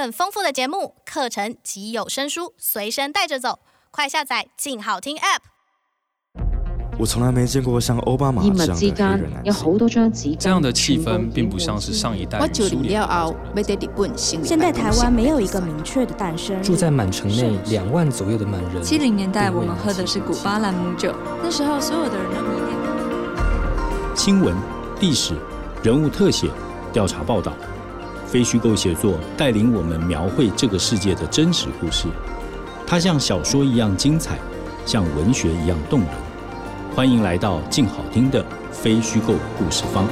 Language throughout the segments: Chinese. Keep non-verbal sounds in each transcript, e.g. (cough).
更丰富的节目、课程及有声书随身带着走，快下载“静好听 ”App。我从来没见过像欧巴马这样的黑人。这样的气氛并不像是上一代苏联。现在台湾没有一个明确的诞生。住在满城内两万左右的满人。七零年代我们喝的是古巴朗姆酒，那时候所有的人都迷恋。新闻、历史、人物特写、调查报道。非虚构写作带领我们描绘这个世界的真实故事，它像小说一样精彩，像文学一样动人。欢迎来到静好听的非虚构故事方。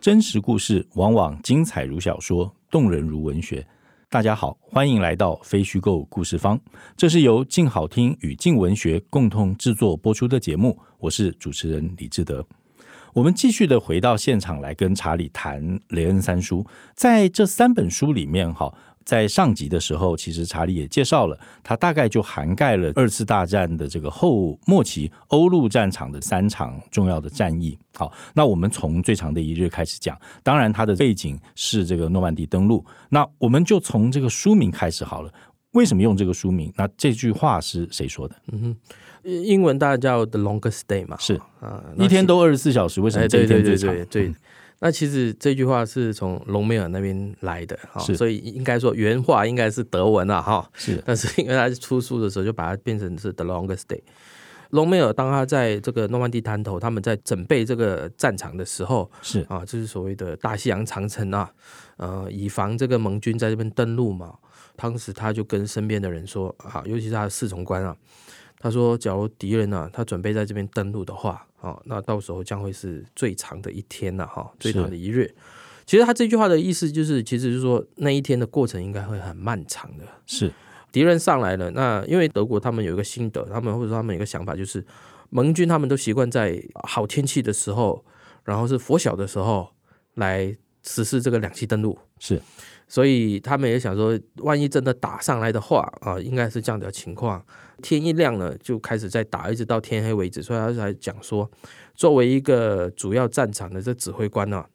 真实故事往往精彩如小说，动人如文学。大家好，欢迎来到非虚构故事方。这是由静好听与静文学共同制作播出的节目。我是主持人李志德。我们继续的回到现场来跟查理谈雷恩三书。在这三本书里面，哈。在上集的时候，其实查理也介绍了，他大概就涵盖了二次大战的这个后末期欧陆战场的三场重要的战役。好，那我们从最长的一日开始讲，当然它的背景是这个诺曼底登陆。那我们就从这个书名开始好了。为什么用这个书名？那这句话是谁说的？嗯哼，英文大家叫 The Longest Day 嘛，是啊，一天都二十四小时，为什么这一天最长？对对对对。那其实这句话是从隆美尔那边来的哈，所以应该说原话应该是德文了哈。是，但是因为他出书的时候就把它变成是 The Longest Day。隆美尔当他在这个诺曼底滩头，他们在准备这个战场的时候，是啊，就是所谓的大西洋长城啊，呃，以防这个盟军在这边登陆嘛。当时他就跟身边的人说啊，尤其是他的侍从官啊，他说，假如敌人啊，他准备在这边登陆的话。啊，那到时候将会是最长的一天了哈，最长的一日。其实他这句话的意思就是，其实就是说那一天的过程应该会很漫长的。是，敌人上来了，那因为德国他们有一个心得，他们或者说他们有一个想法，就是盟军他们都习惯在好天气的时候，然后是拂晓的时候来实施这个两栖登陆。是。所以他们也想说，万一真的打上来的话啊，应该是这样的情况。天一亮了就开始在打，一直到天黑为止。所以他才讲说，作为一个主要战场的这指挥官呢、啊。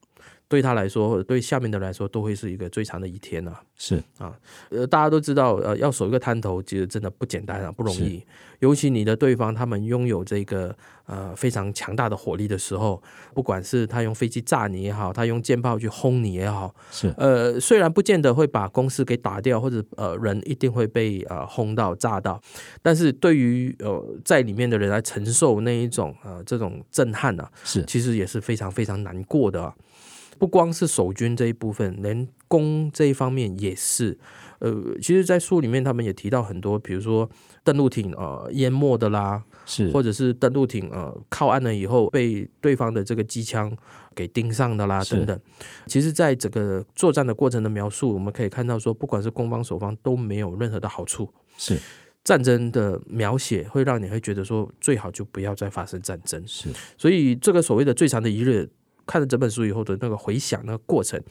对他来说，或者对下面的来说，都会是一个最长的一天呐、啊。是啊，呃，大家都知道，呃，要守一个滩头，其实真的不简单啊，不容易。尤其你的对方他们拥有这个呃非常强大的火力的时候，不管是他用飞机炸你也好，他用舰炮去轰你也好，是呃，虽然不见得会把公司给打掉，或者呃人一定会被呃轰到炸到，但是对于呃在里面的人来承受那一种呃这种震撼呢、啊，是其实也是非常非常难过的、啊。不光是守军这一部分，连攻这一方面也是。呃，其实，在书里面他们也提到很多，比如说登陆艇呃淹没的啦，是，或者是登陆艇呃靠岸了以后被对方的这个机枪给盯上的啦等等。其实，在整个作战的过程的描述，我们可以看到说，不管是攻方守方都没有任何的好处。是战争的描写会让你会觉得说，最好就不要再发生战争。是，所以这个所谓的最长的一日。看了整本书以后的那个回想那个过程，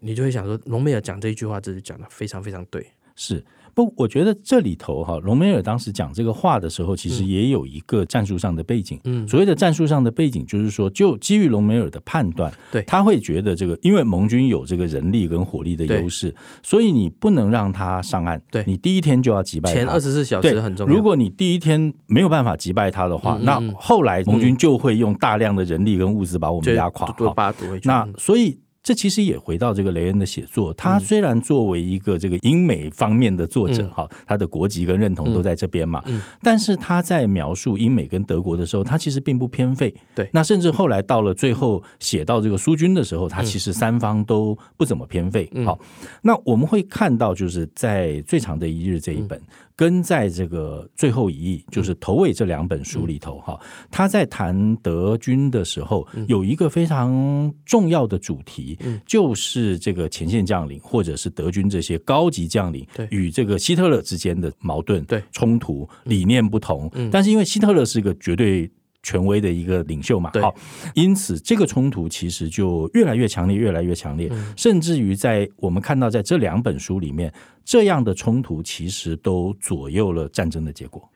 你就会想说，隆美尔讲这一句话，真是讲的非常非常对。是。不，我觉得这里头哈，隆美尔当时讲这个话的时候，其实也有一个战术上的背景。嗯，所谓的战术上的背景，就是说，就基于隆美尔的判断，对，他会觉得这个，因为盟军有这个人力跟火力的优势，所以你不能让他上岸。对，你第一天就要击败他。前二十四小时很重要。如果你第一天没有办法击败他的话，嗯、那后来盟军就会用大量的人力跟物资把我们压垮。那所以。这其实也回到这个雷恩的写作，他虽然作为一个这个英美方面的作者哈，他的国籍跟认同都在这边嘛，但是他在描述英美跟德国的时候，他其实并不偏废。对，那甚至后来到了最后写到这个苏军的时候，他其实三方都不怎么偏废。好，那我们会看到就是在最长的一日这一本。跟在这个最后一役，就是头尾这两本书里头哈，他在谈德军的时候，有一个非常重要的主题，就是这个前线将领或者是德军这些高级将领与这个希特勒之间的矛盾、对。冲突、理念不同。但是因为希特勒是一个绝对。权威的一个领袖嘛，好，因此这个冲突其实就越来越强烈，越来越强烈，甚至于在我们看到在这两本书里面，这样的冲突其实都左右了战争的结果。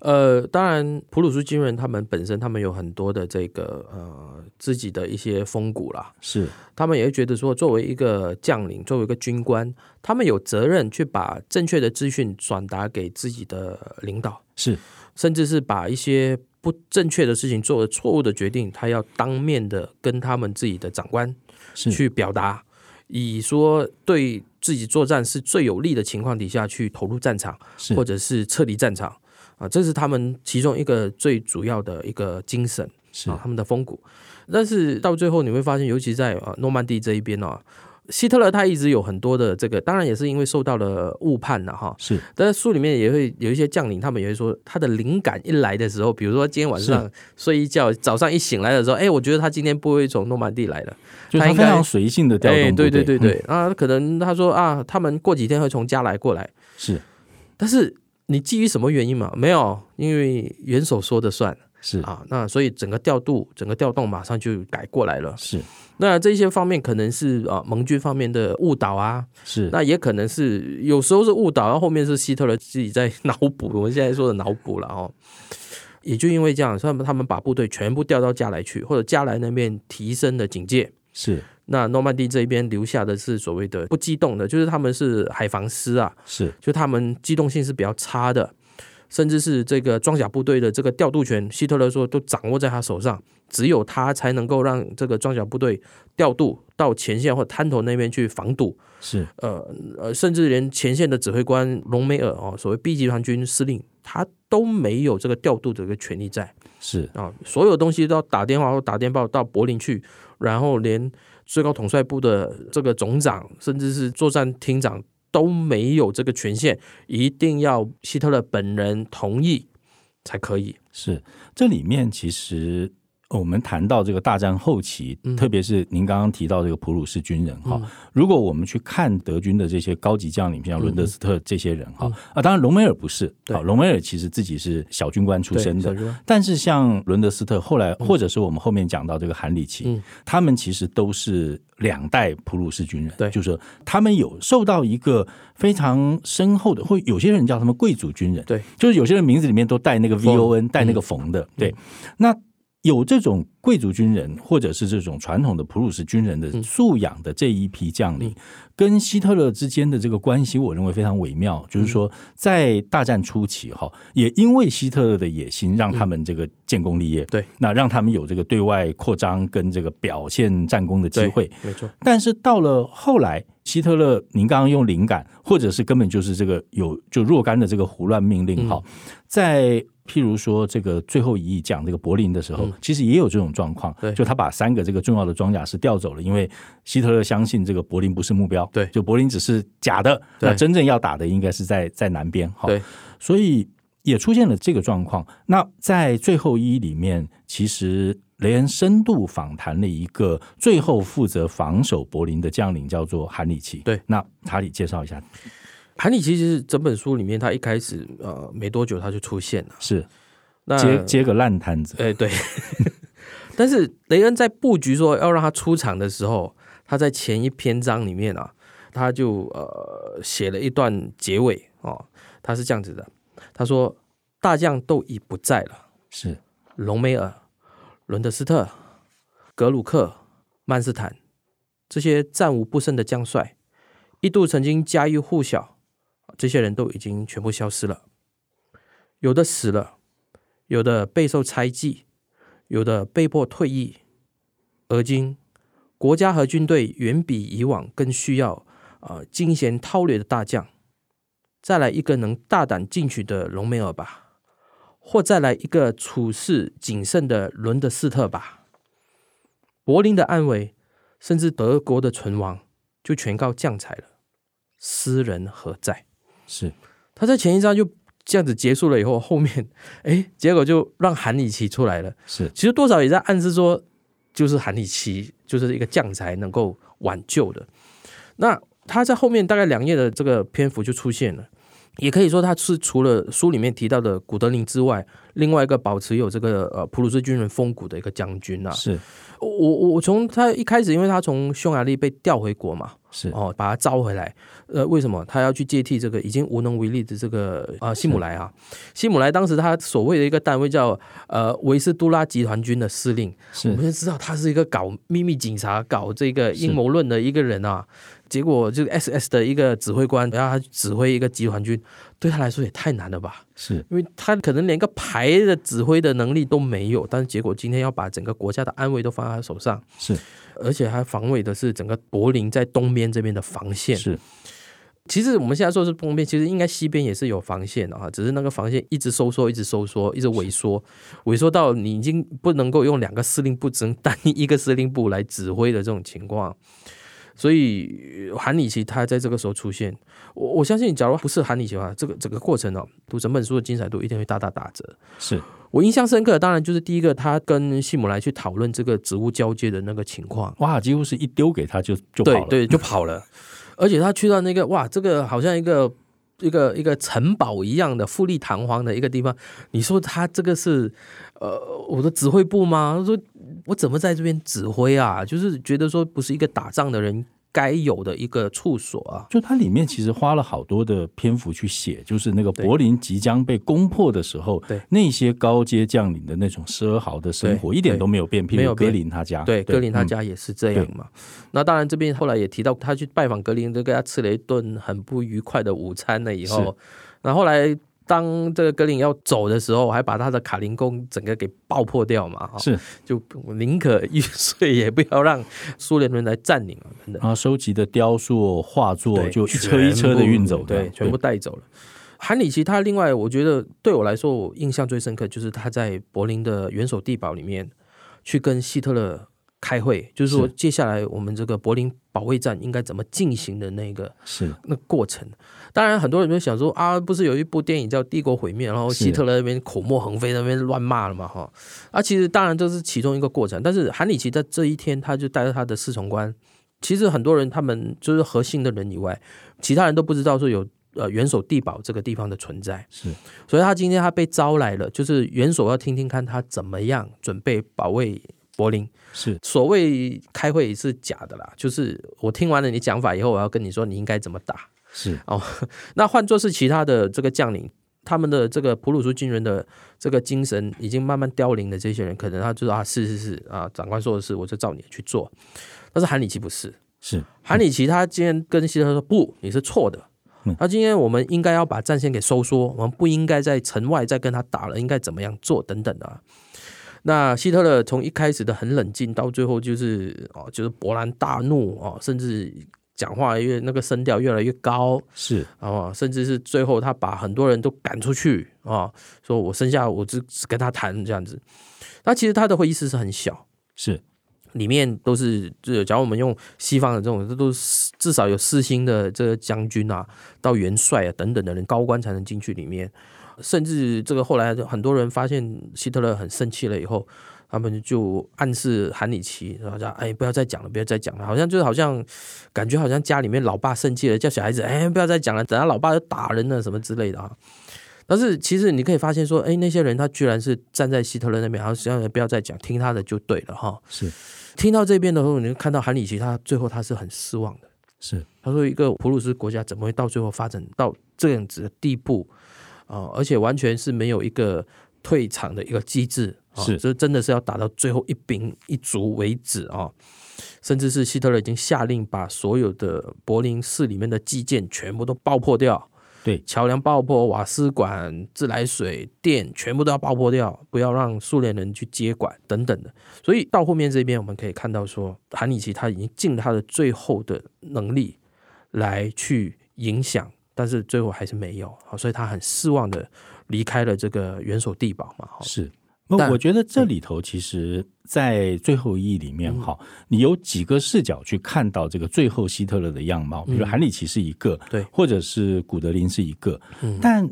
呃，当然，普鲁士军人他们本身他们有很多的这个呃自己的一些风骨啦，是。他们也会觉得说，作为一个将领，作为一个军官，他们有责任去把正确的资讯转达给自己的领导，是，甚至是把一些不正确的事情做了错误的决定，他要当面的跟他们自己的长官去表达，以说对自己作战是最有利的情况底下去投入战场，或者是撤离战场。啊，这是他们其中一个最主要的一个精神，是啊，他们的风骨。但是到最后你会发现，尤其在啊诺曼底这一边呢，希特勒他一直有很多的这个，当然也是因为受到了误判了哈。是，但是书里面也会有一些将领，他们也会说，他的灵感一来的时候，比如说今天晚上睡一觉，早上一醒来的时候，哎，我觉得他今天不会从诺曼底来的，就他非常随性的调动。对对对对对，啊，可能他说啊，他们过几天会从加来过来。是，但是。你基于什么原因嘛？没有，因为元首说的算是啊，那所以整个调度、整个调动马上就改过来了。是，那这些方面可能是啊盟军方面的误导啊，是，那也可能是有时候是误导，然后后面是希特勒自己在 (laughs) 脑补，我们现在说的脑补了哦。也就因为这样，他们他们把部队全部调到加莱去，或者加莱那边提升了警戒。是。那诺曼底这边留下的是所谓的不机动的，就是他们是海防师啊，是，就他们机动性是比较差的，甚至是这个装甲部队的这个调度权，希特勒说都掌握在他手上，只有他才能够让这个装甲部队调度到前线或滩头那边去防堵，是，呃呃，甚至连前线的指挥官隆美尔哦，所谓 B 集团军司令，他都没有这个调度的一个权利在，是。啊，所有东西都要打电话或打电报到柏林去，然后连。最高统帅部的这个总长，甚至是作战厅长都没有这个权限，一定要希特勒本人同意才可以。是，这里面其实。我们谈到这个大战后期，特别是您刚刚提到这个普鲁士军人哈，如果我们去看德军的这些高级将领，像伦德斯特这些人哈啊，当然隆美尔不是，好，隆美尔其实自己是小军官出身的，但是像伦德斯特后来，或者是我们后面讲到这个韩里奇，他们其实都是两代普鲁士军人，对，就是说他们有受到一个非常深厚的，或有些人叫他们贵族军人，对，就是有些人名字里面都带那个 V O N，带那个冯的，对，那。有这种贵族军人，或者是这种传统的普鲁士军人的素养的这一批将领，跟希特勒之间的这个关系，我认为非常微妙。就是说，在大战初期，哈，也因为希特勒的野心，让他们这个建功立业，对，那让他们有这个对外扩张跟这个表现战功的机会，没错。但是到了后来，希特勒，您刚刚用灵感，或者是根本就是这个有就若干的这个胡乱命令，哈，在。譬如说，这个最后一役讲这个柏林的时候，其实也有这种状况。对就他把三个这个重要的装甲师调走了，因为希特勒相信这个柏林不是目标。对，就柏林只是假的，那真正要打的应该是在在南边。对，所以也出现了这个状况。那在最后一里面，其实雷恩深度访谈了一个最后负责防守柏林的将领，叫做韩里奇。对，那查理介绍一下。韩里奇其实整本书里面，他一开始呃没多久他就出现了，是那接接个烂摊子，哎、欸、对。(laughs) 但是雷恩在布局说要让他出场的时候，他在前一篇章里面啊，他就呃写了一段结尾哦，他是这样子的，他说大将都已不在了，是隆美尔、伦德斯特、格鲁克、曼斯坦这些战无不胜的将帅，一度曾经家喻户晓。这些人都已经全部消失了，有的死了，有的备受猜忌，有的被迫退役。而今，国家和军队远比以往更需要啊惊险韬略的大将。再来一个能大胆进取的隆美尔吧，或再来一个处事谨慎的伦德斯特吧。柏林的安危，甚至德国的存亡，就全靠将才了。斯人何在？是，他在前一章就这样子结束了以后，后面 (laughs) 哎，结果就让韩里奇出来了。是，其实多少也在暗示说，就是韩里奇就是一个将才能够挽救的。那他在后面大概两页的这个篇幅就出现了，也可以说他是除了书里面提到的古德林之外，另外一个保持有这个呃普鲁士军人风骨的一个将军啊。是，我我我从他一开始，因为他从匈牙利被调回国嘛。是。哦，把他招回来。呃，为什么？他要去接替这个已经无能为力的这个呃希姆莱啊？希姆莱当时他所谓的一个单位叫呃维斯都拉集团军的司令，我们就知道他是一个搞秘密警察、搞这个阴谋论的一个人啊。结果这个 SS 的一个指挥官，然后他指挥一个集团军，对他来说也太难了吧？是因为他可能连个排的指挥的能力都没有，但是结果今天要把整个国家的安危都放在他手上，是，而且还防卫的是整个柏林在东边这边的防线。是，其实我们现在说是东边，其实应该西边也是有防线的啊，只是那个防线一直收缩，一直收缩，一直萎缩，萎缩到你已经不能够用两个司令部，只能单一一个司令部来指挥的这种情况。所以韩里奇他在这个时候出现，我我相信，假如不是韩里奇的话，这个整个过程哦，读整本书的精彩度一定会大大打折。是我印象深刻的，当然就是第一个，他跟希姆莱去讨论这个职务交接的那个情况，哇，几乎是一丢给他就就跑了，对对，就跑了。而且他去到那个哇，这个好像一个一个一个城堡一样的富丽堂皇的一个地方，你说他这个是呃我的指挥部吗？他说。我怎么在这边指挥啊？就是觉得说不是一个打仗的人该有的一个处所啊。就它里面其实花了好多的篇幅去写，就是那个柏林即将被攻破的时候，对那些高阶将领的那种奢豪的生活一点都没有变。譬如格林他家，对，格林他家也是这样嘛。那当然这边后来也提到，他去拜访格林，就跟他吃了一顿很不愉快的午餐了以后，然后后来。当这个格林要走的时候，还把他的卡林宫整个给爆破掉嘛？是，就宁可玉碎，也不要让苏联人来占领啊！然后收集的雕塑、画作就一车一车的运走，对，全部带走了。韩里奇他另外，我觉得对我来说，我印象最深刻就是他在柏林的元首地堡里面去跟希特勒。开会就是说，接下来我们这个柏林保卫战应该怎么进行的那个是那过程。当然，很多人就想说啊，不是有一部电影叫《帝国毁灭》，然后希特勒那边口沫横飞，那边乱骂了嘛？哈，啊，其实当然这是其中一个过程。但是韩里奇在这一天，他就带着他的侍从官，其实很多人他们就是核心的人以外，其他人都不知道说有呃元首地堡这个地方的存在。是，所以他今天他被招来了，就是元首要听听看他怎么样准备保卫。柏林是所谓开会是假的啦，就是我听完了你讲法以后，我要跟你说你应该怎么打。是哦，(laughs) 那换作是其他的这个将领，他们的这个普鲁士军人的这个精神已经慢慢凋零的这些人，可能他就说啊，是是是啊，长官说的是，我就照你去做。但是韩里奇不是，是韩里奇他今天跟希特勒说不，你是错的。他今天我们应该要把战线给收缩，我们不应该在城外再跟他打了，应该怎么样做等等的。那希特勒从一开始的很冷静，到最后就是哦，就是勃然大怒哦，甚至讲话越那个声调越来越高，是哦，甚至是最后他把很多人都赶出去啊，说我剩下我只只跟他谈这样子。那其实他的会议室是很小，是里面都是就假如我们用西方的这种，这都是至少有四星的这个将军啊，到元帅啊等等的人高官才能进去里面。甚至这个后来很多人发现希特勒很生气了以后，他们就暗示韩里奇，然后讲：“哎，不要再讲了，不要再讲了。”好像就是好像感觉好像家里面老爸生气了，叫小孩子：“哎，不要再讲了，等下老爸就打人了什么之类的啊。”但是其实你可以发现说：“哎，那些人他居然是站在希特勒那边，好像不要再讲，听他的就对了哈。”是听到这边的时候，你就看到韩里奇他最后他是很失望的。是他说：“一个普鲁士国家怎么会到最后发展到这样子的地步？”啊，而且完全是没有一个退场的一个机制，是，这真的是要打到最后一兵一卒为止啊！甚至是希特勒已经下令把所有的柏林市里面的基建全部都爆破掉，对，桥梁爆破、瓦斯管、自来水电全部都要爆破掉，不要让苏联人去接管等等的。所以到后面这边我们可以看到说，韩里奇他已经尽他的最后的能力来去影响。但是最后还是没有，所以他很失望的离开了这个元首地堡嘛。是，那我觉得这里头其实，在最后一页里面，哈、嗯，你有几个视角去看到这个最后希特勒的样貌，比如韩里奇是一个，嗯、对，或者是古德林是一个，嗯、但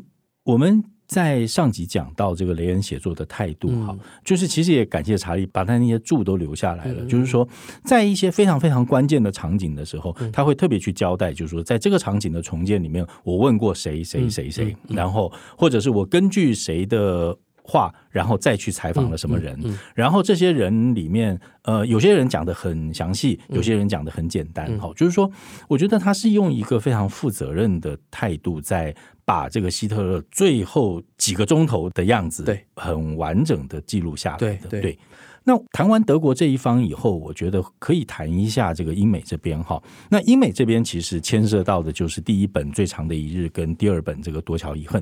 我们。在上集讲到这个雷恩写作的态度，哈、嗯，就是其实也感谢查理把他那些注都留下来了。嗯、就是说，在一些非常非常关键的场景的时候，嗯、他会特别去交代，就是说，在这个场景的重建里面，我问过谁谁谁谁，然后或者是我根据谁的话，然后再去采访了什么人，然后这些人里面，呃，有些人讲的很详细，有些人讲的很简单。好、嗯，就是说，我觉得他是用一个非常负责任的态度，在把这个希特勒最后几个钟头的样子，对，很完整的记录下来的，对。对那谈完德国这一方以后，我觉得可以谈一下这个英美这边哈。那英美这边其实牵涉到的就是第一本《最长的一日》跟第二本这个《夺桥遗恨》。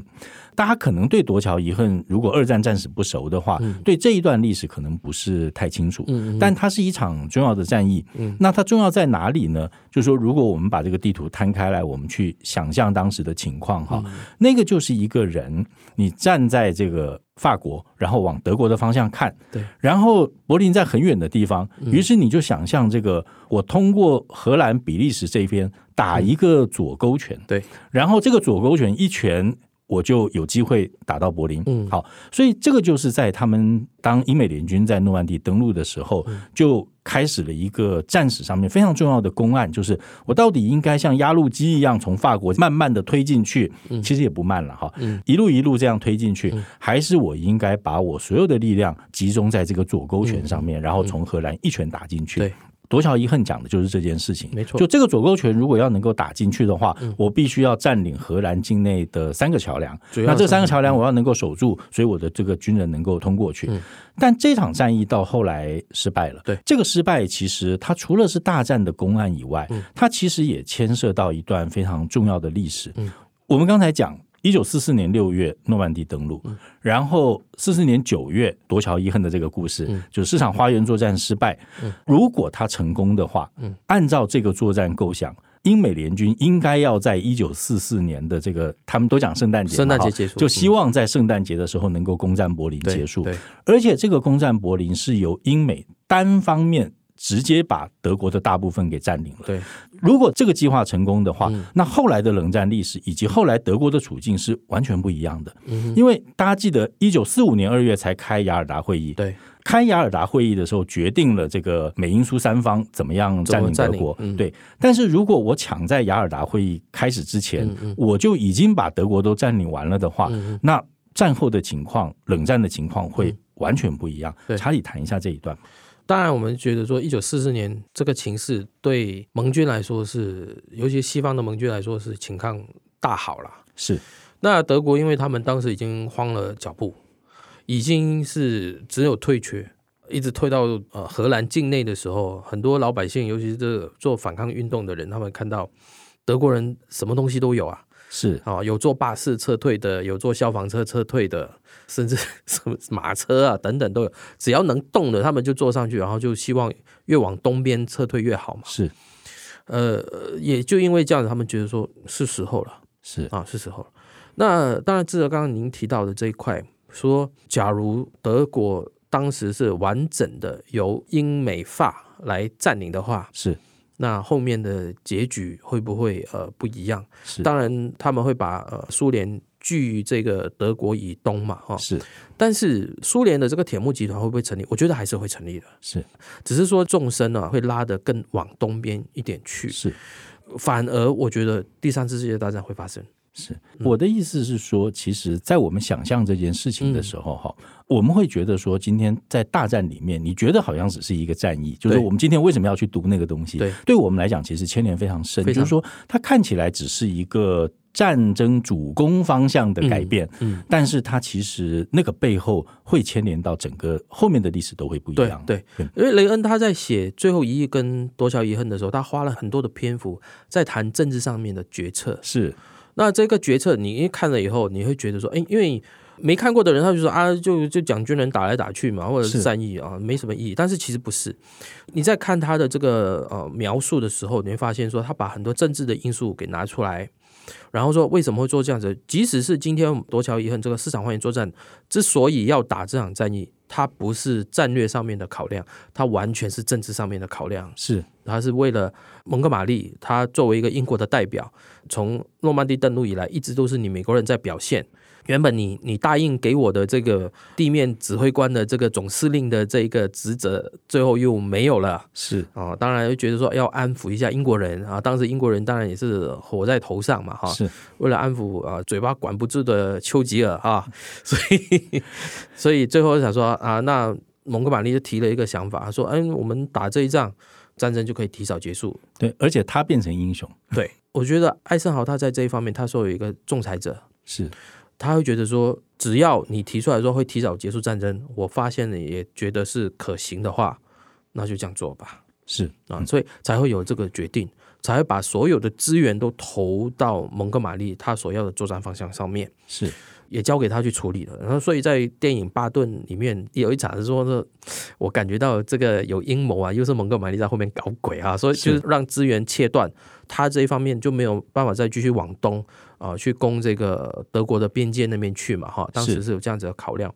大家可能对《夺桥遗恨》如果二战战史不熟的话，对这一段历史可能不是太清楚。嗯但它是一场重要的战役。嗯那它重要在哪里呢？就是说，如果我们把这个地图摊开来，我们去想象当时的情况哈，那个就是一个人，你站在这个。法国，然后往德国的方向看，对，然后柏林在很远的地方，于是你就想象这个，我通过荷兰、比利时这边打一个左勾拳，对，然后这个左勾拳一拳。我就有机会打到柏林。嗯，好，所以这个就是在他们当英美联军在诺曼底登陆的时候，就开始了一个战史上面非常重要的公案，就是我到底应该像压路机一样从法国慢慢的推进去，其实也不慢了哈，一路一路这样推进去，还是我应该把我所有的力量集中在这个左勾拳上面，然后从荷兰一拳打进去。对。夺桥遗恨讲的就是这件事情，没错。就这个左勾拳，如果要能够打进去的话，嗯、我必须要占领荷兰境内的三个桥梁。那这三个桥梁我要能够守住，所以我的这个军人能够通过去。嗯、但这场战役到后来失败了。对，这个失败其实它除了是大战的公案以外，嗯、它其实也牵涉到一段非常重要的历史。嗯、我们刚才讲。一九四四年六月，诺曼底登陆，然后四四年九月，夺桥遗恨的这个故事，就是市场花园作战失败。如果他成功的话，按照这个作战构想，英美联军应该要在一九四四年的这个，他们都讲圣诞节，圣诞节结束，就希望在圣诞节的时候能够攻占柏林结束。而且这个攻占柏林是由英美单方面。直接把德国的大部分给占领了。对，如果这个计划成功的话，嗯、那后来的冷战历史以及后来德国的处境是完全不一样的。嗯、因为大家记得，一九四五年二月才开雅尔达会议。对，开雅尔达会议的时候，决定了这个美英苏三方怎么样占领德国。嗯、对，但是如果我抢在雅尔达会议开始之前，我就已经把德国都占领完了的话，嗯、那战后的情况，冷战的情况会完全不一样。对查理谈一下这一段。当然，我们觉得说，一九四四年这个情势对盟军来说是，尤其西方的盟军来说是情况大好了。是，那德国因为他们当时已经慌了脚步，已经是只有退却，一直退到呃荷兰境内的时候，很多老百姓，尤其是这做反抗运动的人，他们看到德国人什么东西都有啊。是啊，有坐巴士撤退的，有坐消防车撤退的，甚至 (laughs) 什么马车啊等等都有。只要能动的，他们就坐上去，然后就希望越往东边撤退越好嘛。是，呃，也就因为这样子，他们觉得说是时候了，是啊，是时候了。那当然，志德刚刚您提到的这一块，说假如德国当时是完整的由英美法来占领的话，是。那后面的结局会不会呃不一样？是，当然他们会把呃苏联拒这个德国以东嘛，哈，是。但是苏联的这个铁幕集团会不会成立？我觉得还是会成立的，是。只是说纵深呢会拉得更往东边一点去，是。反而我觉得第三次世界大战会发生。是，我的意思是说，其实，在我们想象这件事情的时候，哈、嗯，我们会觉得说，今天在大战里面，你觉得好像只是一个战役，就是我们今天为什么要去读那个东西？对，对我们来讲，其实牵连非常深。就是说，它看起来只是一个战争主攻方向的改变，嗯，嗯但是它其实那个背后会牵连到整个后面的历史都会不一样。对，因为雷恩他在写《最后一役》跟《夺乔遗恨》的时候，他花了很多的篇幅在谈政治上面的决策。是。那这个决策，你一看了以后，你会觉得说，哎，因为没看过的人，他就说啊，就就讲军人打来打去嘛，或者是战役啊，没什么意义。但是其实不是，你在看他的这个呃描述的时候，你会发现说，他把很多政治的因素给拿出来，然后说为什么会做这样子。即使是今天夺桥遗恨这个市场欢迎作战之所以要打这场战役，它不是战略上面的考量，它完全是政治上面的考量。是，它是为了蒙哥马利，他作为一个英国的代表。从诺曼底登陆以来，一直都是你美国人在表现，原本你你答应给我的这个地面指挥官的这个总司令的这一个职责，最后又没有了。是啊、哦，当然又觉得说要安抚一下英国人啊，当时英国人当然也是火在头上嘛，哈，是为了安抚啊嘴巴管不住的丘吉尔啊，(laughs) 所以所以最后想说啊，那蒙哥马利就提了一个想法，说，嗯，我们打这一仗，战争就可以提早结束。对，而且他变成英雄。对，我觉得艾森豪他在这一方面，他说有一个仲裁者是。他会觉得说，只要你提出来说会提早结束战争，我发现了也觉得是可行的话，那就这样做吧。是啊，所以才会有这个决定，才会把所有的资源都投到蒙哥马利他所要的作战方向上面。是。也交给他去处理了，然后所以在电影《巴顿》里面有一场是说，是我感觉到这个有阴谋啊，又是蒙哥马利在后面搞鬼啊，所以就是让资源切断，他这一方面就没有办法再继续往东啊、呃、去攻这个德国的边界那边去嘛，哈，当时是有这样子的考量。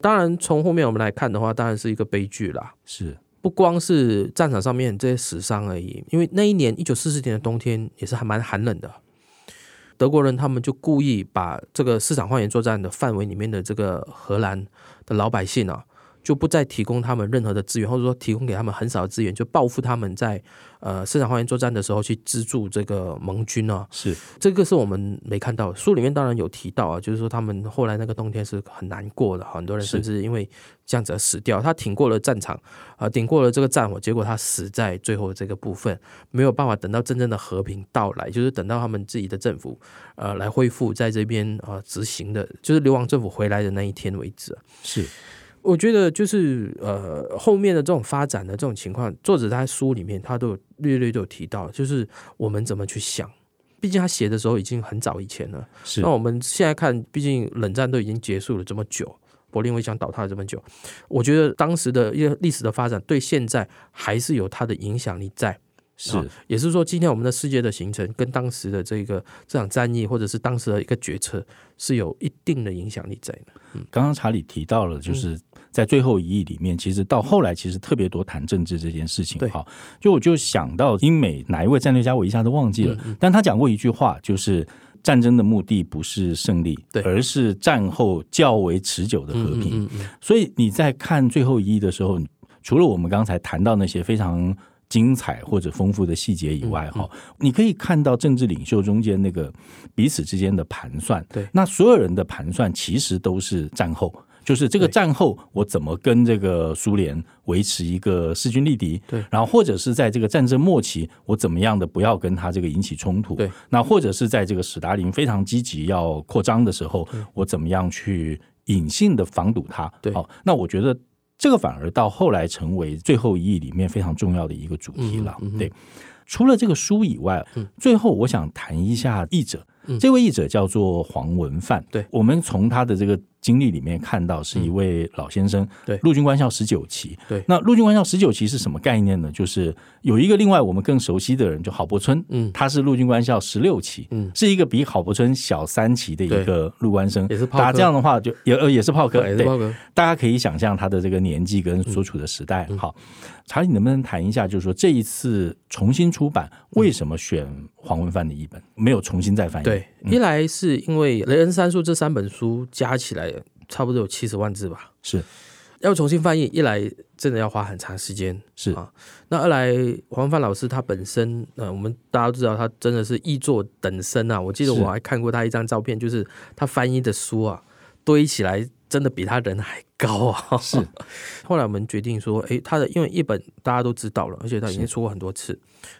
当然，从后面我们来看的话，当然是一个悲剧啦。是不光是战场上面这些死伤而已，因为那一年一九四四年的冬天也是还蛮寒冷的。德国人他们就故意把这个市场花园作战的范围里面的这个荷兰的老百姓啊，就不再提供他们任何的资源，或者说提供给他们很少的资源，就报复他们在呃市场花园作战的时候去资助这个盟军啊。是这个是我们没看到，书里面当然有提到啊，就是说他们后来那个冬天是很难过的，很多人甚至因为这样子而死掉。他挺过了战场啊，顶过了这个战火，结果他死在最后这个部分，没有办法等到真正的和平到来，就是等到他们自己的政府呃来恢复在这边啊执行的，就是流亡政府回来的那一天为止。是。我觉得就是呃，后面的这种发展的这种情况，作者在书里面他都有略略都有提到，就是我们怎么去想。毕竟他写的时候已经很早以前了，是。那我们现在看，毕竟冷战都已经结束了这么久，柏林围墙倒塌了这么久，我觉得当时的一个历史的发展对现在还是有它的影响力在。是，也是说，今天我们的世界的形成跟当时的这个这场战役，或者是当时的一个决策，是有一定的影响力在的。嗯，刚刚查理提到了，就是在最后一役里面，其实到后来其实特别多谈政治这件事情。哈，就我就想到英美哪一位战略家，我一下子忘记了，但他讲过一句话，就是战争的目的不是胜利，对，而是战后较为持久的和平。所以你在看最后一役的时候，除了我们刚才谈到那些非常。精彩或者丰富的细节以外，哈、你可以看到政治领袖中间那个彼此之间的盘算。对，那所有人的盘算其实都是战后，就是这个战后我怎么跟这个苏联维持一个势均力敌。对，然后或者是在这个战争末期，我怎么样的不要跟他这个引起冲突。对，那或者是在这个史达林非常积极要扩张的时候，我怎么样去隐性的防堵他。对，好，那我觉得。这个反而到后来成为最后一役里面非常重要的一个主题了。嗯嗯、对，除了这个书以外，嗯、最后我想谈一下译者。嗯、这位译者叫做黄文范。对，我们从他的这个。经历里面看到是一位老先生，对，陆军官校十九期，对，那陆军官校十九期是什么概念呢？就是有一个另外我们更熟悉的人，就郝柏村，嗯，他是陆军官校十六期，嗯，是一个比郝柏村小三期的一个陆官生，也是炮。打这样的话就也呃也是炮哥，也是炮哥，大家可以想象他的这个年纪跟所处的时代。好，查理，你能不能谈一下，就是说这一次重新出版，为什么选黄文范的译本，没有重新再翻译？对，一来是因为雷恩三书这三本书加起来。差不多有七十万字吧，是要重新翻译，一来真的要花很长时间，是啊。那二来，黄文范老师他本身，呃，我们大家都知道他真的是译作等身啊。我记得我还看过他一张照片，就是他翻译的书啊，堆起来真的比他人还高啊。是。(laughs) 后来我们决定说，诶，他的因为一本大家都知道了，而且他已经出过很多次，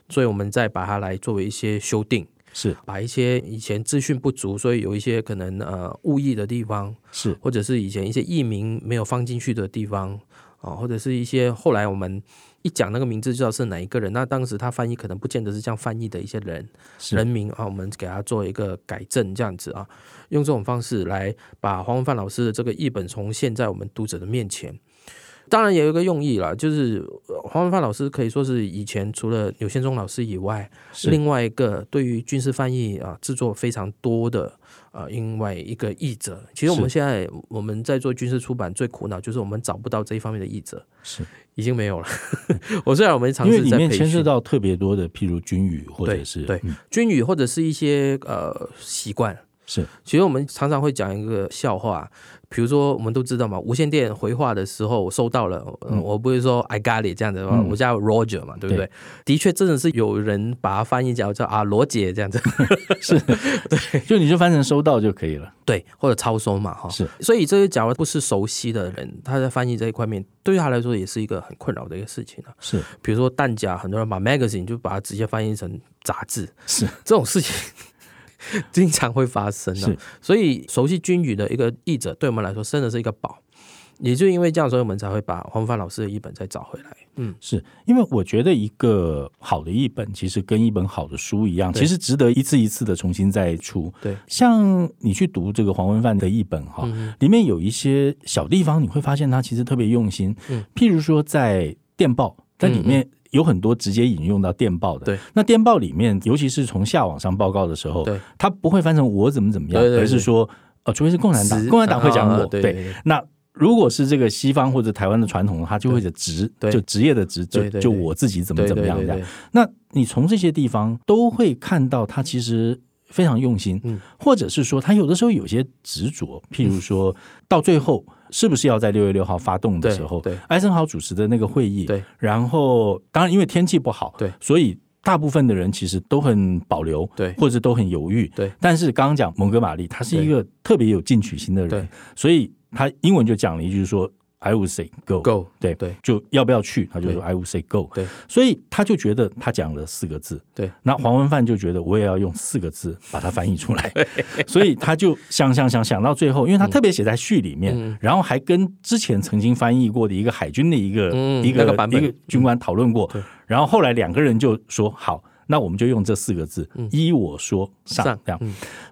所以我们再把它来作为一些修订。是把一些以前资讯不足，所以有一些可能呃误译的地方，是或者是以前一些译名没有放进去的地方啊，或者是一些后来我们一讲那个名字就知道是哪一个人，那当时他翻译可能不见得是这样翻译的一些人是人名啊，我们给他做一个改正，这样子啊，用这种方式来把黄文范老师的这个译本重现在我们读者的面前。当然也有一个用意啦，就是黄文发老师可以说是以前除了柳宪忠老师以外，另外一个对于军事翻译啊制作非常多的啊另外一个译者。其实我们现在我们在做军事出版最苦恼就是我们找不到这一方面的译者，是已经没有了。(laughs) 我虽然我们尝试在里面牵涉到特别多的，譬如军语或者是对，对军语或者是一些呃习惯。是，其实我们常常会讲一个笑话。比如说，我们都知道嘛，无线电回话的时候，我收到了，嗯，我不会说 I got it 这样子，嗯、我叫 Roger 嘛，对不对？对，的确，真的是有人把它翻译叫叫啊罗姐这样子，(laughs) 是，(laughs) 对，就你就翻成收到就可以了，对，或者超收嘛，哈，是。所以这些假如不是熟悉的人，他在翻译这一块面，对于他来说也是一个很困扰的一个事情啊。是，比如说弹夹，很多人把 magazine 就把它直接翻译成杂志，是这种事情。(laughs) 经常会发生的，是所以熟悉军语的一个译者，对我们来说真的是一个宝。也就因为这样，所以我们才会把黄文范老师的译本再找回来。嗯，是因为我觉得一个好的译本，其实跟一本好的书一样，其实值得一次一次的重新再出。对，像你去读这个黄文范的译本哈，嗯、里面有一些小地方，你会发现他其实特别用心。嗯，譬如说在电报，在里面。有很多直接引用到电报的，对。那电报里面，尤其是从下往上报告的时候，对，他不会翻成我怎么怎么样，而是说，呃，除非是共产党，共产党会讲我，对。那如果是这个西方或者台湾的传统，他就会是职，就职业的职，就就我自己怎么怎么样这样。那你从这些地方都会看到，他其实非常用心，嗯，或者是说他有的时候有些执着，譬如说到最后。是不是要在六月六号发动的时候？对，艾森豪主持的那个会议。对，然后当然因为天气不好，对，所以大部分的人其实都很保留，对，或者都很犹豫，对。但是刚刚讲蒙哥马利，他是一个特别有进取心的人，对，所以他英文就讲了一句说。I would say go go 对对，就要不要去？他就说 I would say go 对，所以他就觉得他讲了四个字。对。那黄文范就觉得我也要用四个字把它翻译出来，(laughs) 所以他就想想想想到最后，因为他特别写在序里面，然后还跟之前曾经翻译过的一个海军的一个一个一个军官讨论过，然后后来两个人就说好，那我们就用这四个字依我说上这样，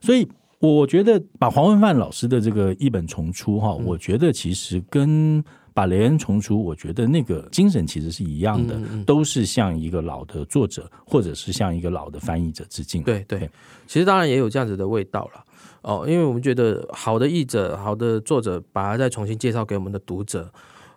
所以。我觉得把黄文范老师的这个译本重出哈，我觉得其实跟把雷恩重出，我觉得那个精神其实是一样的，都是向一个老的作者或者是向一个老的翻译者致敬。对对，其实当然也有这样子的味道了哦，因为我们觉得好的译者、好的作者，把它再重新介绍给我们的读者。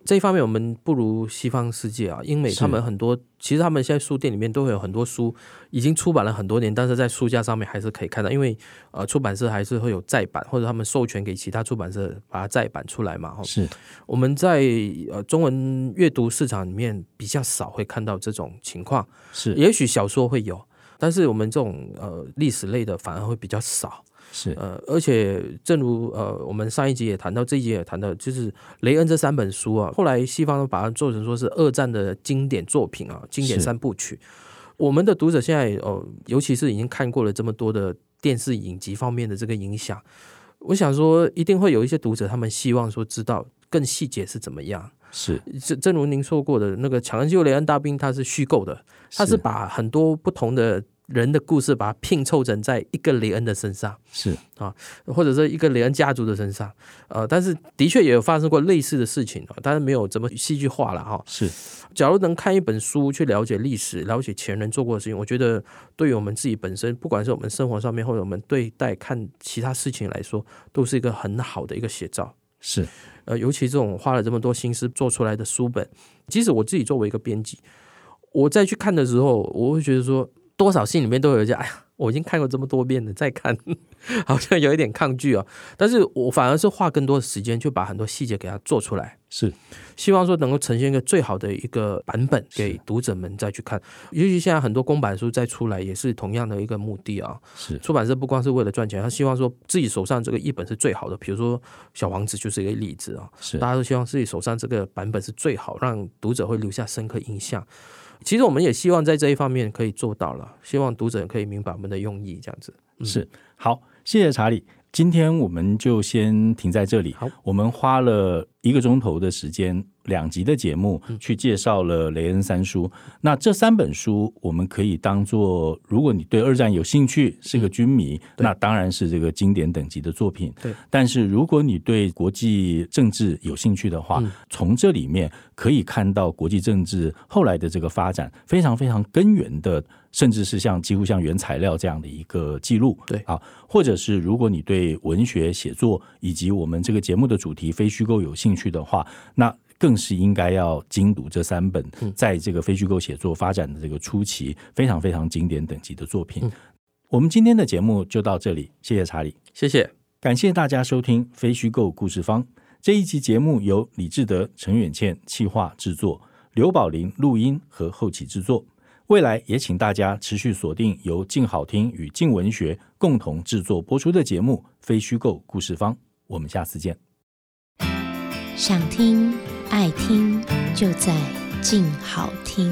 这一方面我们不如西方世界啊，英美他们很多，其实他们现在书店里面都会有很多书，已经出版了很多年，但是在书架上面还是可以看到，因为呃出版社还是会有再版，或者他们授权给其他出版社把它再版出来嘛。是。我们在呃中文阅读市场里面比较少会看到这种情况，是。也许小说会有，但是我们这种呃历史类的反而会比较少。是呃，而且正如呃，我们上一集也谈到，这一集也谈到，就是雷恩这三本书啊，后来西方都把它做成说是二战的经典作品啊，经典三部曲。我们的读者现在哦、呃，尤其是已经看过了这么多的电视影集方面的这个影响，我想说，一定会有一些读者，他们希望说知道更细节是怎么样。是正正如您说过的那个《抢人救雷恩大兵》，它是虚构的，它是把很多不同的。人的故事把它拼凑成在一个雷恩的身上，是啊，或者是一个雷恩家族的身上，呃，但是的确也有发生过类似的事情啊，但是没有这么戏剧化了哈。是，假如能看一本书去了解历史，了解前人做过的事情，我觉得对于我们自己本身，不管是我们生活上面，或者我们对待看其他事情来说，都是一个很好的一个写照。是，呃，尤其这种花了这么多心思做出来的书本，即使我自己作为一个编辑，我再去看的时候，我会觉得说。多少信里面都有一些，哎呀，我已经看过这么多遍了，再看 (laughs) 好像有一点抗拒啊。但是我反而是花更多的时间，就把很多细节给它做出来，是希望说能够呈现一个最好的一个版本给读者们再去看。尤其现在很多公版书再出来，也是同样的一个目的啊。是出版社不光是为了赚钱，他希望说自己手上这个译本是最好的。比如说《小王子》就是一个例子啊，是大家都希望自己手上这个版本是最好，让读者会留下深刻印象。其实我们也希望在这一方面可以做到了，希望读者可以明白我们的用意，这样子。嗯、是好，谢谢查理。今天我们就先停在这里。好，我们花了一个钟头的时间。两集的节目去介绍了雷恩三书，那这三本书我们可以当做，如果你对二战有兴趣，是个军迷，那当然是这个经典等级的作品。对，但是如果你对国际政治有兴趣的话，从这里面可以看到国际政治后来的这个发展，非常非常根源的，甚至是像几乎像原材料这样的一个记录。对。啊，或者是如果你对文学写作以及我们这个节目的主题非虚构有兴趣的话，那更是应该要精读这三本，在这个非虚构写作发展的这个初期，非常非常经典等级的作品。我们今天的节目就到这里，谢谢查理，谢谢，感谢大家收听《非虚构故事方》这一集节目，由李志德、陈远倩企划制作，刘宝林录音和后期制作。未来也请大家持续锁定由静好听与静文学共同制作播出的节目《非虚构故事方》，我们下次见。想听爱听，就在静好听。